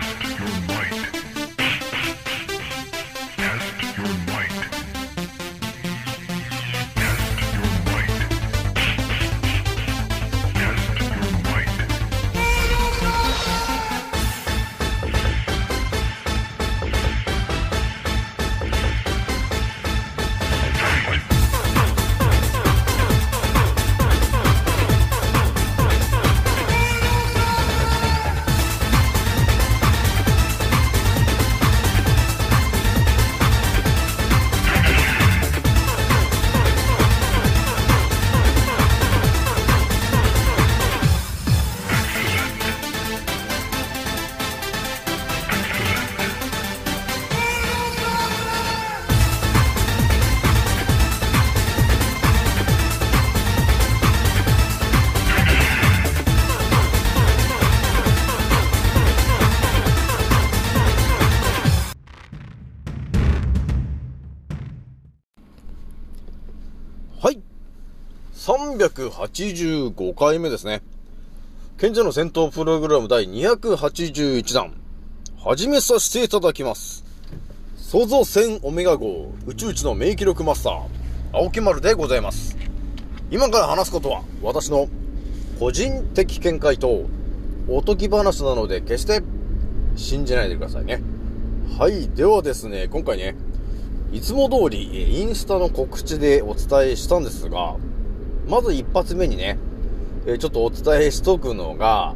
Test your might. 385回目ですね。賢者の戦闘プログラム第281弾。始めさせていただきます。創造戦オメガ号宇宙一の名記録マスター、青木丸でございます。今から話すことは、私の個人的見解と、おとぎ話なので、決して信じないでくださいね。はい。ではですね、今回ね、いつも通り、インスタの告知でお伝えしたんですが、まず一発目にね、えーちょっとお伝えしとくのが、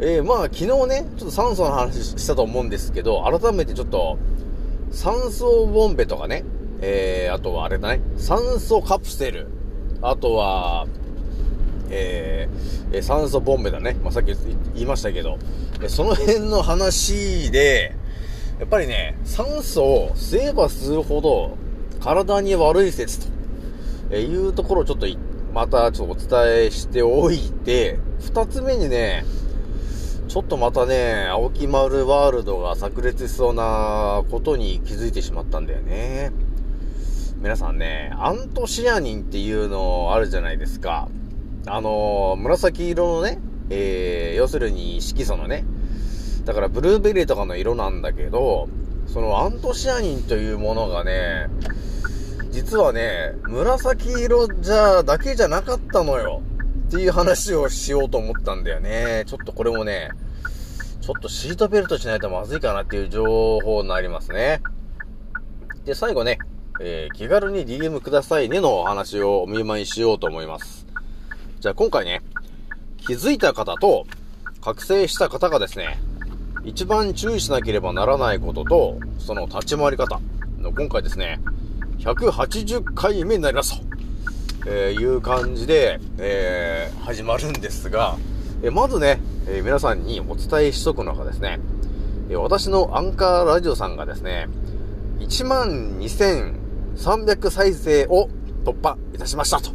えーまあ昨日ね、ちょっと酸素の話したと思うんですけど、改めてちょっと、酸素ボンベとかね、えー、あとはあれだね、酸素カプセル、あとは、えー酸素ボンベだね。まあ、さっき言いましたけど、その辺の話で、やっぱりね、酸素を吸えば吸うほど体に悪い説というところをちょっといまたちょっとお伝えしておいて、二つ目にね、ちょっとまたね、青木丸ワールドが炸裂しそうなことに気づいてしまったんだよね。皆さんね、アントシアニンっていうのあるじゃないですか。あの紫色のね、えー、要するに色素のね、だからブルーベリーとかの色なんだけど、そのアントシアニンというものがね、実はね、紫色じゃ、だけじゃなかったのよ。っていう話をしようと思ったんだよね。ちょっとこれもね、ちょっとシートベルトしないとまずいかなっていう情報になりますね。で、最後ね、えー気軽に DM くださいねのお話をお見舞いしようと思います。じゃあ今回ね、気づいた方と覚醒した方がですね、一番注意しなければならないことと、その立ち回り方の今回ですね、180回目になりますと、えいう感じで、えー始まるんですが、えまずね、えー皆さんにお伝えしとくのがですね、え私のアンカーラジオさんがですね、12,300再生を突破いたしましたと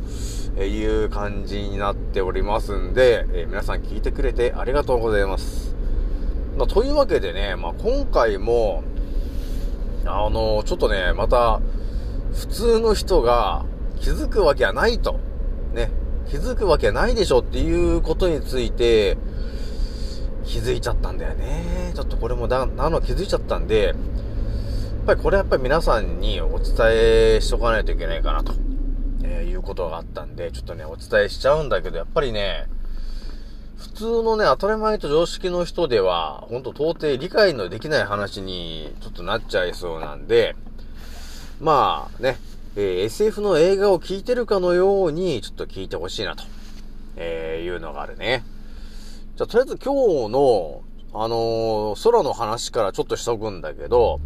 いう感じになっておりますんで、えー皆さん聞いてくれてありがとうございます。まあ、というわけでね、まあ、今回も、あのちょっとね、また、普通の人が気づくわけはないと。ね。気づくわけないでしょっていうことについて、気づいちゃったんだよね。ちょっとこれもだ、なの気づいちゃったんで、やっぱりこれやっぱり皆さんにお伝えしとかないといけないかなと、えーいうことがあったんで、ちょっとね、お伝えしちゃうんだけど、やっぱりね、普通のね、当たり前と常識の人では、ほんと到底理解のできない話にちょっとなっちゃいそうなんで、まあね、えー SF の映画を聞いてるかのように、ちょっと聞いてほしいなと、えーいうのがあるね。じゃあ、とりあえず今日の、あのー空の話からちょっとしとくんだけど、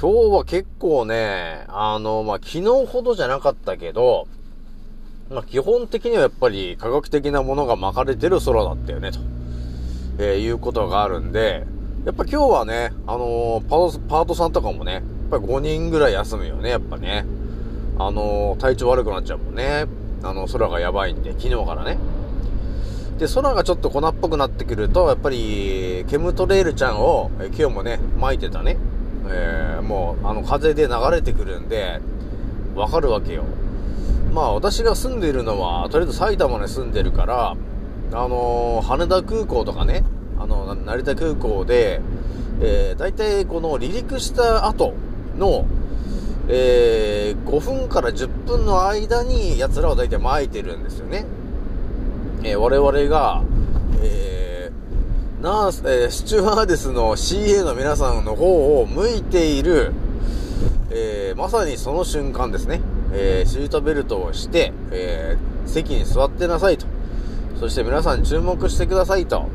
今日は結構ね、あの、まあ、昨日ほどじゃなかったけど、まあ、基本的にはやっぱり科学的なものが巻かれてる空だったよね、と、えーいうことがあるんで、やっぱ今日はね、あのーパート、さんとかもね、ぱり5人ぐらい休むよね、やっぱね。あの体調悪くなっちゃうもんね。あの、空がやばいんで、昨日からね。で、空がちょっと粉っぽくなってくると、やっぱり、ケムトレールちゃんを、え今日もね、巻いてたね。えーもう、あの、風で流れてくるんで、わかるわけよ。まあ、私が住んでいるのは、とりあえず埼玉に住んでるから、あのー羽田空港とかね、あの、成田空港で、えー、大体この離陸した後の、えー、5分から10分の間に奴らは大体巻いてるんですよね。えー、我々が、えー、ナース、えー、スチュワーデスの CA の皆さんの方を向いている、えー、まさにその瞬間ですね。えー、シートベルトをして、えー、席に座ってなさいと。そして皆さん注目してくださいと。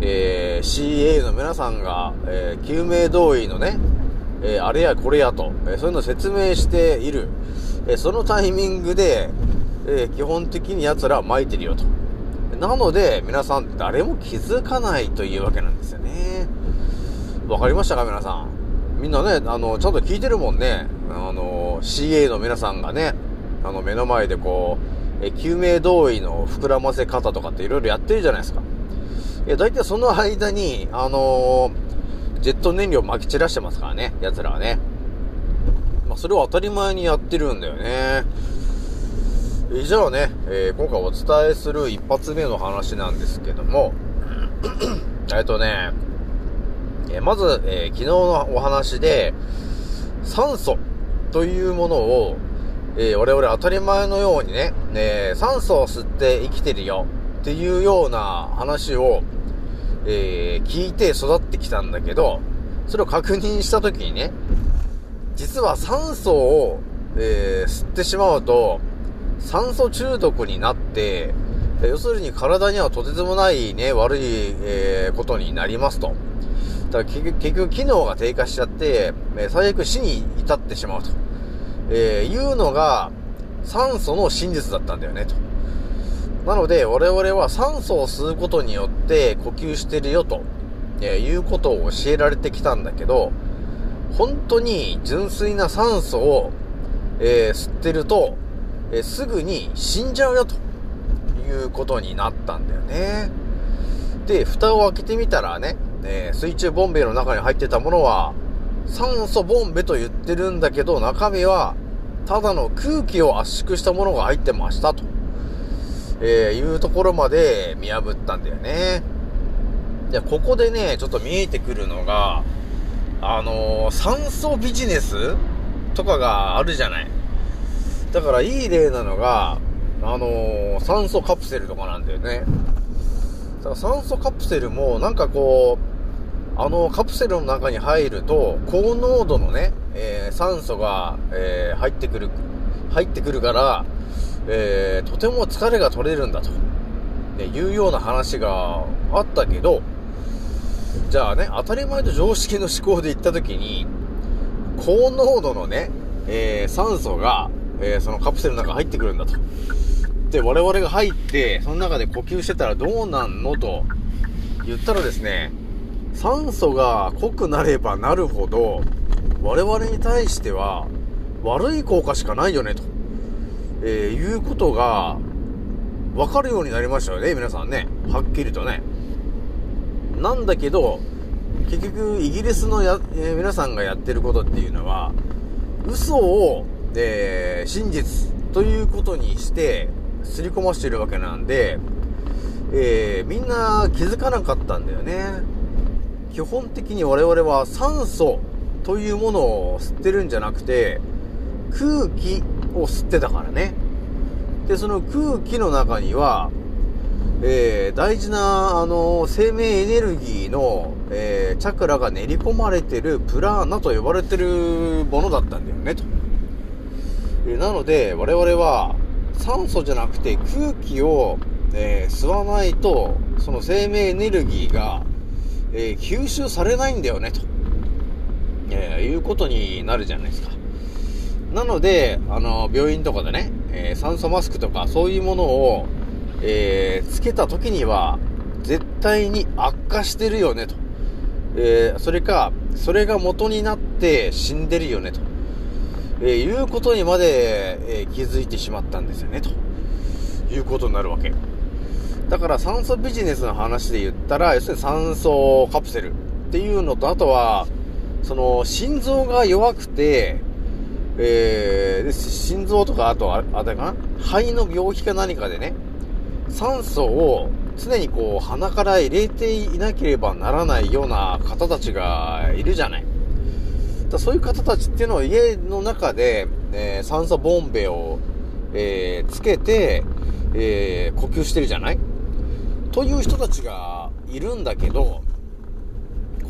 えー、CA の皆さんが、えー、救命胴衣のね、えー、あれやこれやと、えー、そういうのを説明している。えー、そのタイミングで、え、基本的に奴らは巻いてるよと。なので、皆さん誰も気づかないというわけなんですよね。わかりましたか皆さん？みんなね、あの、ちゃんと聞いてるもんね。あの、CA の皆さんがね、あの、目の前でこう、え救命胴衣の膨らませ方とかっていろいろやってるじゃないですか。え、大体その間に、あのー、ジェット燃料撒き散らしてますからね、奴らはね。まあ、それを当たり前にやってるんだよね。えじゃあね、えー、今回お伝えする一発目の話なんですけども、えっとね、えー、まず、えー、昨日のお話で、酸素というものを、え我々当たり前のようにね、ね酸素を吸って生きてるよっていうような話を、え聞いて育ってきたんだけど、それを確認した時にね、実は酸素を、えー吸ってしまうと、酸素中毒になって、要するに体にはとてつもないね、悪い、えー、ことになりますと。だから結局機能が低下しちゃって、え最悪死に至ってしまうと、えー、いうのが酸素の真実だったんだよねと。なので我々は酸素を吸うことによって呼吸してるよと、えー、いうことを教えられてきたんだけど、本当に純粋な酸素を、えー、吸ってると、えすぐに死んじゃうよということになったんだよね。で、蓋を開けてみたらね、えー、水中ボンベの中に入ってたものは、酸素ボンベと言ってるんだけど、中身は、ただの空気を圧縮したものが入ってましたと、えー、いうところまで見破ったんだよね。で、ここでね、ちょっと見えてくるのが、あのー、酸素ビジネスとかがあるじゃない。だからいい例なのが、あのー、酸素カプセルとかなんだよね。だから酸素カプセルもなんかこう、あのカプセルの中に入ると、高濃度のね、えー、酸素が、えー、入ってくる、入ってくるから、えー、とても疲れが取れるんだと、ね、いうような話があったけど、じゃあね、当たり前と常識の思考で言った時に、高濃度のね、えー、酸素が、えー、そのカプセルの中入ってくるんだと。で、我々が入って、その中で呼吸してたらどうなんのと言ったらですね、酸素が濃くなればなるほど、我々に対しては悪い効果しかないよね、と、えー、いうことが分かるようになりましたよね、皆さんね。はっきりとね。なんだけど、結局、イギリスのや、えー、皆さんがやってることっていうのは、嘘をで、真実ということにして、すり込ましてるわけなんで、えー、みんな気づかなかったんだよね。基本的に我々は酸素というものを吸ってるんじゃなくて、空気を吸ってたからね。で、その空気の中には、えー、大事な、あの、生命エネルギーの、えー、チャクラが練り込まれてるプラーナと呼ばれてるものだったんだよね、と。えなので、我々は酸素じゃなくて空気を、えー、吸わないと、その生命エネルギーが、え、吸収されないんだよね、と、えー、いうことになるじゃないですか。なので、あの、病院とかでね、え酸素マスクとかそういうものを、えつけた時には、絶対に悪化してるよね、と。えそれか、それが元になって死んでるよね、と。え、いうことにまで、え、気づいてしまったんですよね、ということになるわけ。だから酸素ビジネスの話で言ったら、要するに酸素カプセルっていうのと、あとは、その、心臓が弱くて、えー、心臓とか、あと、あれかな？肺の病気か何かでね、酸素を常にこう鼻から入れていなければならないような方たちがいるじゃない。だそういう方たちっていうのは家の中で、えー酸素ボンベを、えーつけて、えー呼吸してるじゃない？という人たちがいるんだけど、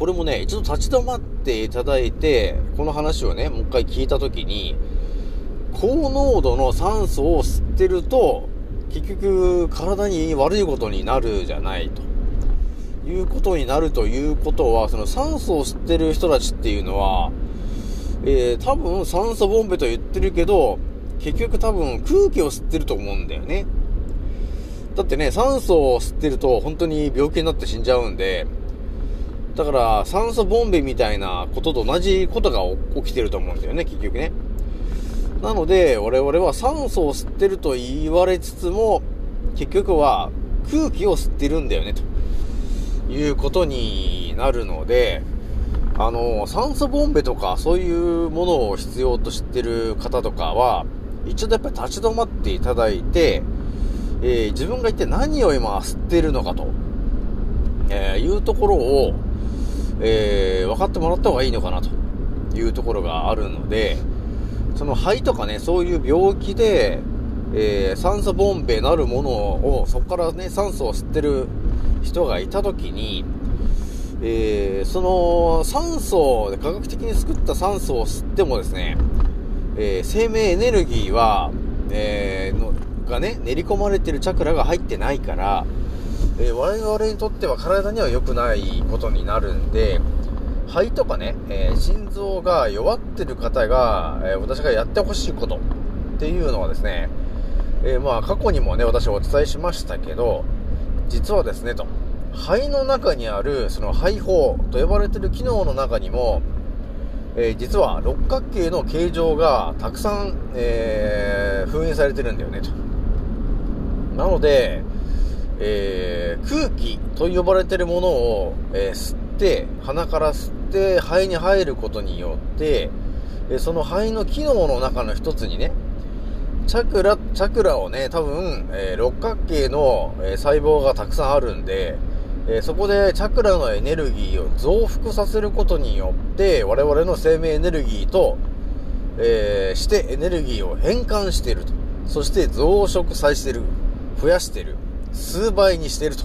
これもね、一度立ち止まっていただいて、この話をね、もう一回聞いたときに、高濃度の酸素を吸ってると、結局体に悪いことになるじゃないと。いうことになるということは、その酸素を吸ってる人たちっていうのは、えー、多分酸素ボンベと言ってるけど、結局多分空気を吸ってると思うんだよね。だってね、酸素を吸ってると本当に病気になって死んじゃうんで、だから酸素ボンベみたいなことと同じことが起きてると思うんだよね、結局ね。なので、我々は酸素を吸ってると言われつつも、結局は空気を吸ってるんだよね、ということになるので、あの、酸素ボンベとかそういうものを必要としてる方とかは、一度やっぱり立ち止まっていただいて、えー自分が一体何を今吸ってるのかと、えーいうところを、えー分かってもらった方がいいのかなというところがあるので、その肺とかね、そういう病気で、えー酸素ボンベなるものを、そこからね、酸素を吸ってる人がいたときに、えーその酸素科学的に作った酸素を吸ってもですね、えー生命エネルギーは、えーのがね、練り込まれてるチャクラが入ってないから、えー我々にとっては体には良くないことになるんで、肺とかね、えー心臓が弱ってる方が、えー私がやってほしいことっていうのはですね、えまあ過去にもね、私お伝えしましたけど、実はですね、と、肺の中にある、その肺胞と呼ばれてる機能の中にも、え実は六角形の形状がたくさん、え封印されてるんだよね、と。なので、えー空気と呼ばれてるものを、えー吸って、鼻から吸って肺に入ることによって、えその肺の機能の中の一つにね、チャクラ、チャクラをね、多分、えー六角形の、え細胞がたくさんあるんで、えーそこでチャクラのエネルギーを増幅させることによって、我々の生命エネルギーと、えーしてエネルギーを変換していると。そして増殖させてる。増やしてる。数倍にしていると。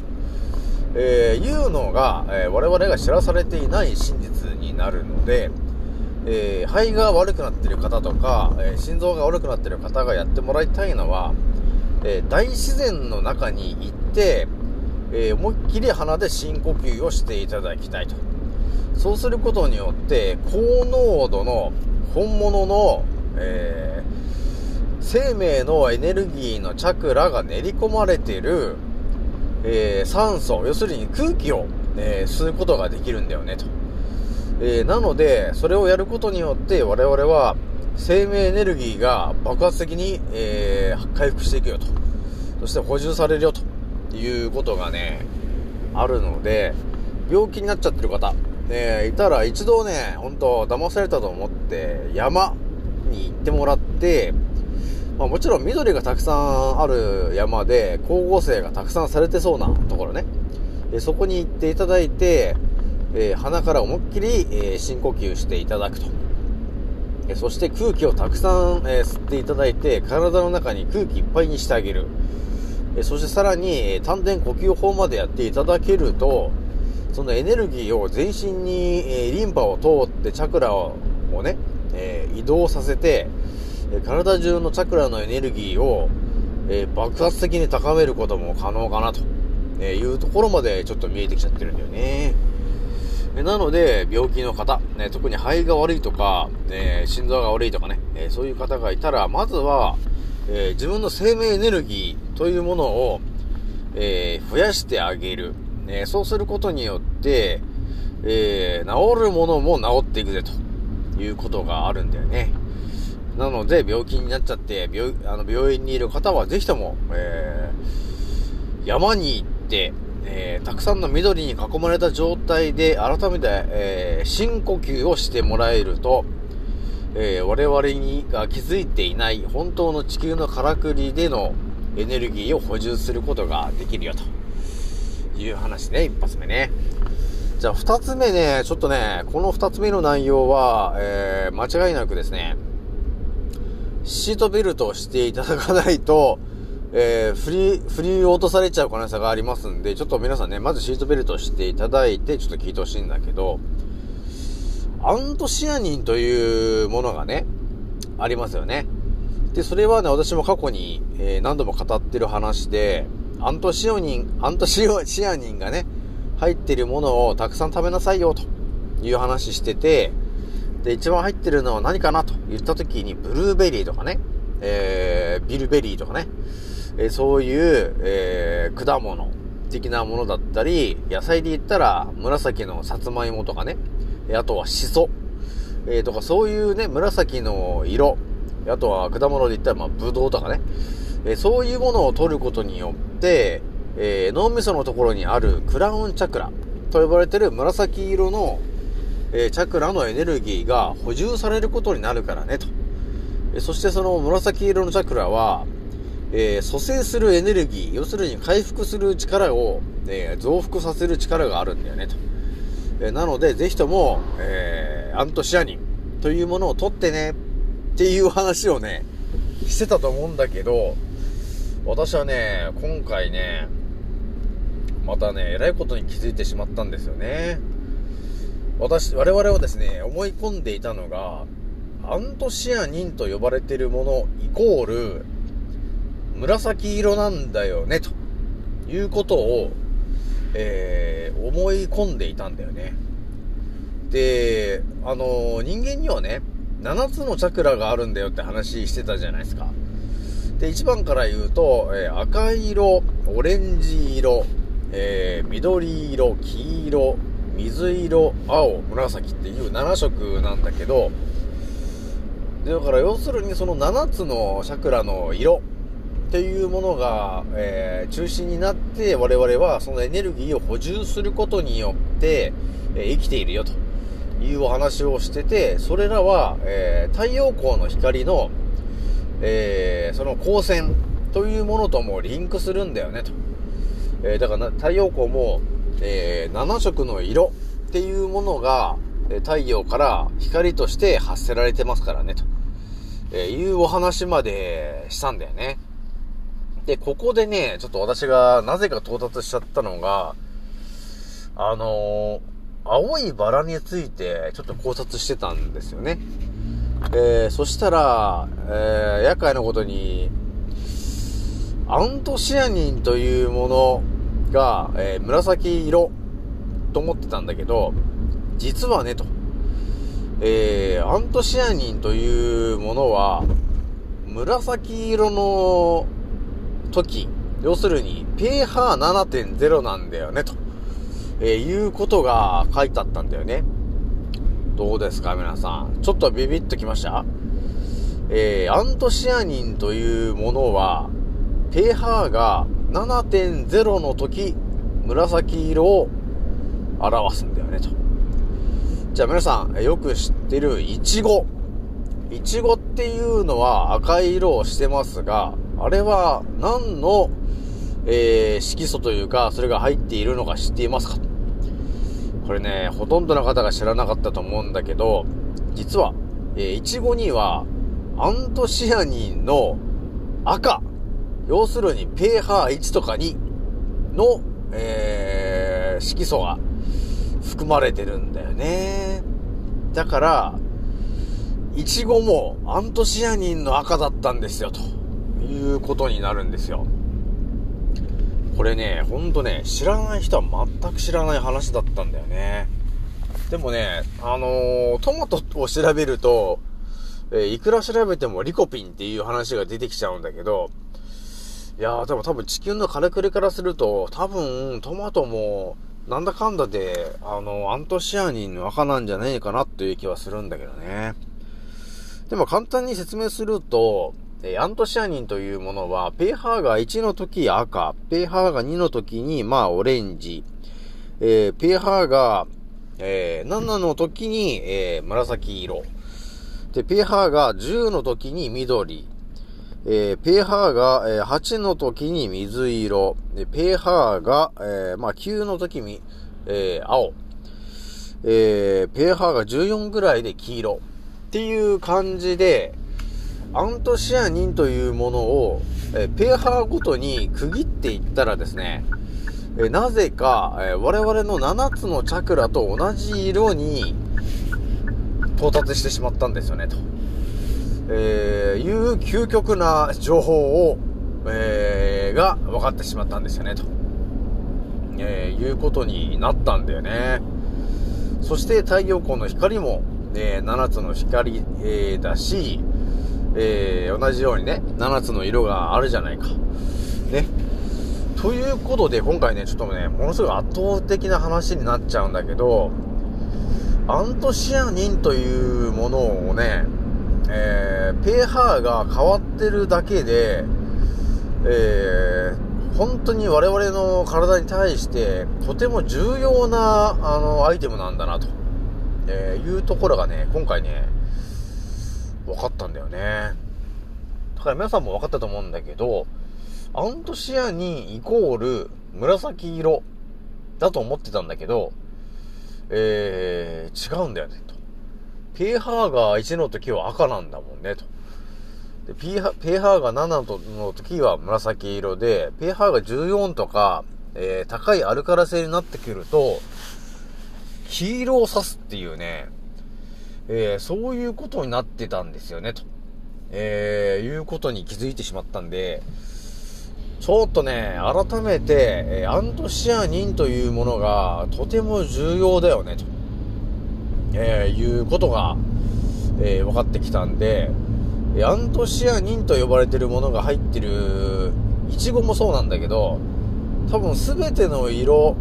えーいうのが、えー我々が知らされていない真実になるので、えー肺が悪くなってる方とか、え心臓が悪くなってる方がやってもらいたいのは、え大自然の中に行って、え思いっきり鼻で深呼吸をしていただきたいと。そうすることによって、高濃度の本物の、えー生命のエネルギーのチャクラが練り込まれている、えー酸素、要するに空気を、えー吸うことができるんだよね、と。えーなので、それをやることによって、我々は生命エネルギーが爆発的に、えー回復していくよと。そして補充されるよということがね、あるので、病気になっちゃってる方、えーいたら一度ね、本当騙されたと思って山に行ってもらって、まあもちろん緑がたくさんある山で光合成がたくさんされてそうなところね。えそこに行っていただいて、えー鼻から思いっきり、えー深呼吸していただくと。えそして空気をたくさん、えー吸っていただいて、体の中に空気いっぱいにしてあげる。えそしてさらに、えー丹田呼吸法までやっていただけると、そのエネルギーを全身に、えリンパを通ってチャクラをね、え移動させて、体中のチャクラのエネルギーを、えー爆発的に高めることも可能かなと、えいうところまでちょっと見えてきちゃってるんだよね。えなので、病気の方、ね、特に肺が悪いとか、えー心臓が悪いとかね、えーそういう方がいたら、まずは、えー自分の生命エネルギーというものを、え増やしてあげる。ね、そうすることによって、え治るものも治っていくぜということがあるんだよね。なので、病気になっちゃって、病あの病院にいる方はぜひとも、えー山に行って、えーたくさんの緑に囲まれた状態で改めて、えー深呼吸をしてもらえると、えー我々にが気づいていない本当の地球のからくりでの、エネルギーを補充することができるよという話ね、一発目ね。じゃあ二つ目ね、ちょっとね、この二つ目の内容は、えー、間違いなくですね、シートベルトをしていただかないと、えー、振り、振り落とされちゃう可能性がありますんで、ちょっと皆さんね、まずシートベルトをしていただいて、ちょっと聞いてほしいんだけど、アントシアニンというものがね、ありますよね。で、それはね、私も過去に、えー、何度も語ってる話で、アントシオニン、アントシオシアニンがね、入ってるものをたくさん食べなさいよ、という話してて、で、一番入ってるのは何かなと言った時に、ブルーベリーとかね、えー、ビルベリーとかね、えー、そういう、えー、果物的なものだったり、野菜で言ったら、紫のさつまいもとかね、あとはシソ、えー、とかそういうね、紫の色、あとは果物で言ったら、まあ、ブドウとかね、え、そういうものを取ることによって、え、脳みそのところにあるクラウンチャクラと呼ばれてる紫色の、え、チャクラのエネルギーが補充されることになるからね、と。えそしてその紫色のチャクラは、え蘇生するエネルギー、要するに回復する力を、え増幅させる力があるんだよね、と。えなので、ぜひとも、えアントシアニンというものを取ってね、っていう話をね、してたと思うんだけど、私はね、今回ね、またね、えらいことに気づいてしまったんですよね。私、我々はですね、思い込んでいたのが、アントシアニンと呼ばれているものイコール、紫色なんだよね、ということを、えー、思い込んでいたんだよね。で、あの、人間にはね、7つのチャクラがあるんだよって話してたじゃないですか。で、1番から言うと、えー、赤色、オレンジ色、えー、緑色、黄色、水色、青、紫っていう7色なんだけど、だから要するにその7つのチャクラの色っていうものが、えー、中心になって我々はそのエネルギーを補充することによって、えー、生きているよというお話をしてて、それらは、えー、太陽光の光の、えその光線というものともリンクするんだよねと。えだから太陽光も、え7色の色っていうものが、え太陽から光として発せられてますからねと。えいうお話までしたんだよね。で、ここでね、ちょっと私がなぜか到達しちゃったのが、あのー、青いバラについてちょっと考察してたんですよね。えー、そしたら、えー、厄介なことに、アントシアニンというものが、えー、紫色と思ってたんだけど、実はね、と。えー、アントシアニンというものは、紫色の時、要するに pH7.0 なんだよね、と、えー、いうことが書いてあったんだよね。どうですか、皆さん。ちょっとビビッときました？えー、アントシアニンというものは、pH が7.0の時、紫色を表すんだよね、と。じゃあ皆さん、よく知ってるイチゴ。イチゴっていうのは赤い色をしてますが、あれは何の、えー、色素というか、それが入っているのか知っていますか？これね、ほとんどの方が知らなかったと思うんだけど、実は、えー、イチゴには、アントシアニンの赤、要するに pH1 とか2の、えー、色素が含まれてるんだよね。だから、イチゴもアントシアニンの赤だったんですよ、と。いうことになるんですよ。これね、ほんとね、知らない人は全く知らない話だったんだよね。でもね、あのー、トマトを調べると、えー、いくら調べてもリコピンっていう話が出てきちゃうんだけど、いやー、でも多分地球のからくりからすると、多分トマトも、なんだかんだで、あの、アントシアニンの赤なんじゃないかなっていう気はするんだけどね。でも簡単に説明すると、えアントシアニンというものは、ペーハーが1の時赤、ペーハーが2の時に、まあ、オレンジ、えー、ペーハーが、えー、7の時に、えー、紫色、で、ペーハーが10の時に緑、えー、ペーハーが、えー8の時に水色、でペーハーが、えーまあ、9の時に、えー青、えー、ペーハーが14ぐらいで黄色。っていう感じで、アントシアニンというものを、えーペーハーごとに区切っていったらですね、えーなぜか、えー我々の7つのチャクラと同じ色に到達してしまったんですよね、と。えーいう究極な情報を、えーが分かってしまったんですよね、と。えーいうことになったんだよね。そして太陽光の光も、えー7つの光、えーだし、えー同じようにね、7つの色があるじゃないか。ね。ということで、今回ね、ちょっとね、ものすごい圧倒的な話になっちゃうんだけど、アントシアニンというものをね、えー、ペーハーが変わってるだけで、えー、本当に我々の体に対してとても重要なあのアイテムなんだなと、えーいうところがね、今回ね、分かったんだよね。だから皆さんも分かったと思うんだけど、アントシアニンイコール紫色だと思ってたんだけど、えー、違うんだよね、ペーハーが1の時は赤なんだもんね、と。で、ピーハペーハーが7の時は紫色で、ペーハーが14とか、えー、高いアルカラ性になってくると、黄色を指すっていうね、えー、そういうことになってたんですよね、と。えー、いうことに気づいてしまったんで、ちょっとね、改めて、えアントシアニンというものがとても重要だよね、と、えーいうことが、えー分かってきたんで、アントシアニンと呼ばれてるものが入ってる、イチゴもそうなんだけど、多分すべての色、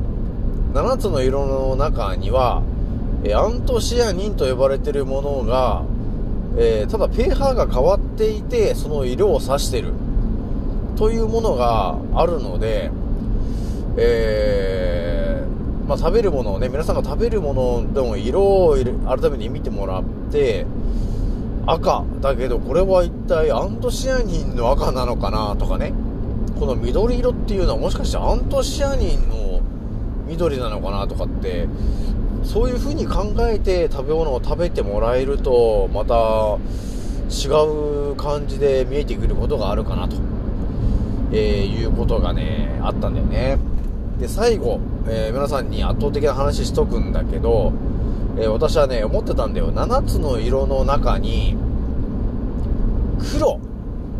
7つの色の中には、えーアントシアニンと呼ばれてるものが、えーただペーハーが変わっていて、その色を指してる。というものがあるので、えーまあ、食べるものをね、皆さんが食べるものでも色を改めて見てもらって、赤だけどこれは一体アントシアニンの赤なのかなとかね、この緑色っていうのはもしかしてアントシアニンの緑なのかなとかって、そういう風に考えて食べ物を食べてもらえると、また違う感じで見えてくることがあるかなと。えーいうことがね、あったんだよね。で、最後、えー皆さんに圧倒的な話しとくんだけど、えー私はね、思ってたんだよ。7つの色の中に、黒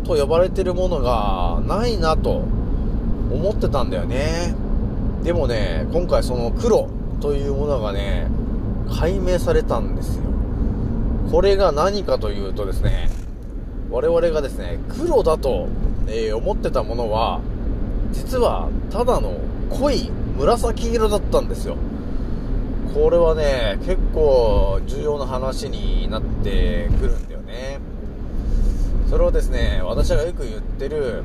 と呼ばれてるものがないなと思ってたんだよね。でもね、今回その黒というものがね、解明されたんですよ。これが何かというとですね、我々がですね、黒だと、えー思ってたものは、実はただの濃い紫色だったんですよ。これはね、結構重要な話になってくるんだよね。それをですね、私がよく言ってる、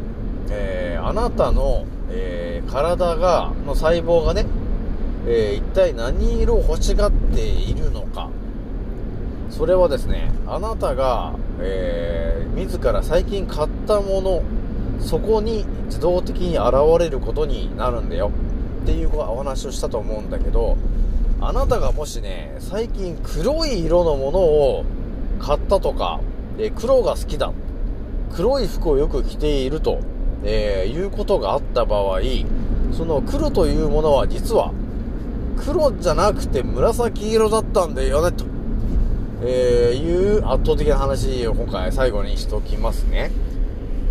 えーあなたの、えー体が、の細胞がね、えー一体何色を欲しがっているのか。それはですね、あなたが、えー自ら最近買ったもの、そこに自動的に現れることになるんだよ。っていうお話をしたと思うんだけど、あなたがもしね、最近黒い色のものを買ったとか、え黒が好きだ。黒い服をよく着ていると、えーいうことがあった場合、その黒というものは実は黒じゃなくて紫色だったんだよね、と、えーいう圧倒的な話を今回最後にしときますね。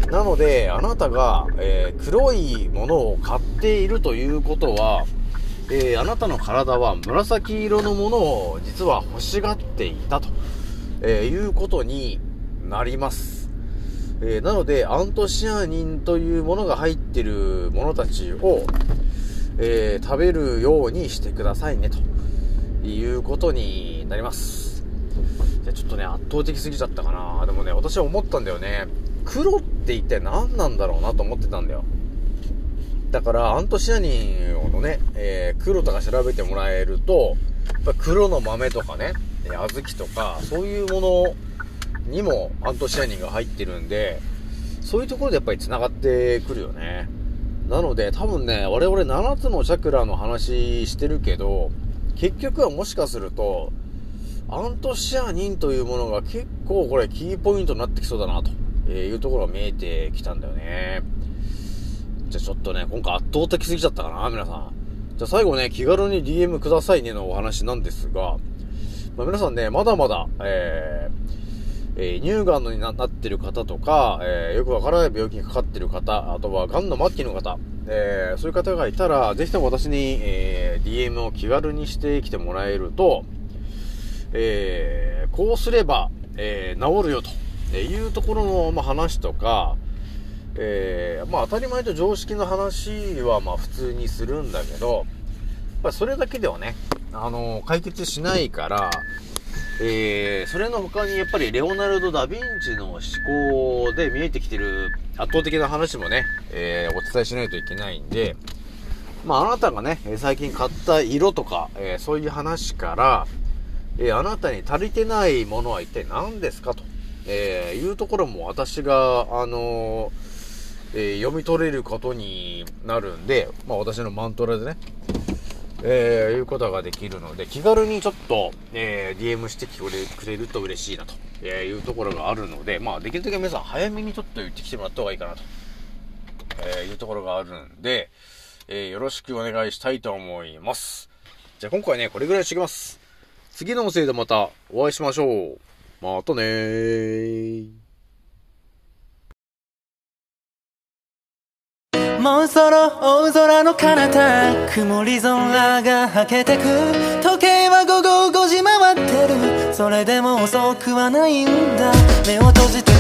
なので、あなたが、えー黒いものを買っているということは、えーあなたの体は紫色のものを実は欲しがっていたと、えーいうことになります。えーなので、アントシアニンというものが入ってるものたちを、え食べるようにしてくださいね、ということになります。じゃちょっとね、圧倒的すぎちゃったかな。でもね、私は思ったんだよね。黒って一体何なんだろうなと思ってたんだよ。だから、アントシアニンのね、えー黒とか調べてもらえると、やっぱ黒の豆とかね、小豆とか、そういうものにもアントシアニンが入ってるんで、そういうところでやっぱり繋がってくるよね。なので、多分ね、我々7つのチャクラの話してるけど、結局はもしかすると、アントシアニンというものが結構これキーポイントになってきそうだなとえいうところが見えてきたんだよね。じゃあちょっとね、今回圧倒的すぎちゃったかな、皆さん。じゃあ最後ね、気軽に DM くださいねのお話なんですが、まあ、皆さんね、まだまだ、えー、えー、乳がんになってる方とか、えー、よくわからない病気にかかってる方、あとはがんの末期の方、えー、そういう方がいたら、ぜひとも私に、え、DM を気軽にしてきてもらえると、え、こうすれば、え、治るよというところの、まあ、話とか、えー、まあ当たり前と常識の話はまあ普通にするんだけど、やっぱそれだけではね、あのー、解決しないから、えー、それの他にやっぱりレオナルド・ダ・ヴィンチの思考で見えてきてる圧倒的な話もね、えー、お伝えしないといけないんで、まああなたがね、最近買った色とか、えー、そういう話から、え、あなたに足りてないものは一体何ですかと、えー、いうところも私が、あのえー、読み取れることになるんで、まあ私のマントラでね、えー、いうことができるので、気軽にちょっと、えー、DM してくれくれると嬉しいなと、えいうところがあるので、まあできるだけ皆さん早めにちょっと言ってきてもらった方がいいかなと、えいうところがあるんで、えよろしくお願いしたいと思います。じゃあ今回ね、これぐらいしてきます。次の音声でまたお会いしましょう。またねー。もうそろ大空の彼方曇り空がはけてく。時計は午後5時回ってる。それでも遅くはないんだ。目を閉じて考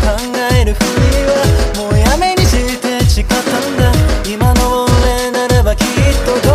えるふりはもうやめにして誓ったんだ。今の俺ならばきっと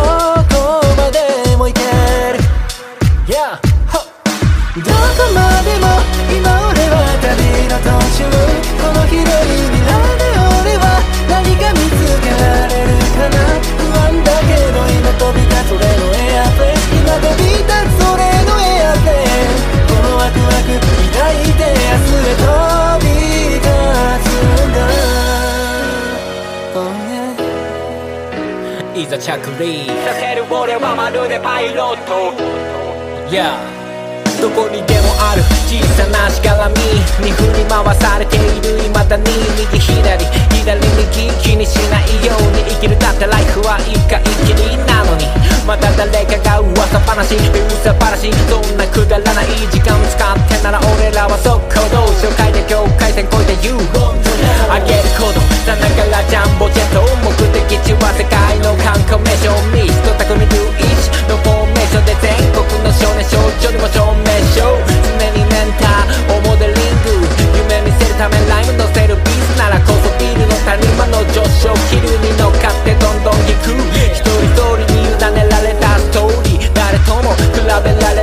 いざ着陸させる俺はまるでパイロット。Yeah. どこにでもある小さなしがらみに振り回されている未だに右左左右気にしないように生きるだってライフは一回きりなのにまた誰かが噂話噂話そんなくだらない時間使ってなら俺らは速攻同紹介で境界線越えて You あげることさながらジャンボジェット目的地は世界の観光名所ミスト匠龍一のフォーメーションで全国の少年少女にも証明書夢にメンターをモデリング夢見せるためライム乗せるビスならこそビルの谷間の上昇気流に乗っかってどんどん行く。一人一人に委ねられたストーリー。誰とも比べられ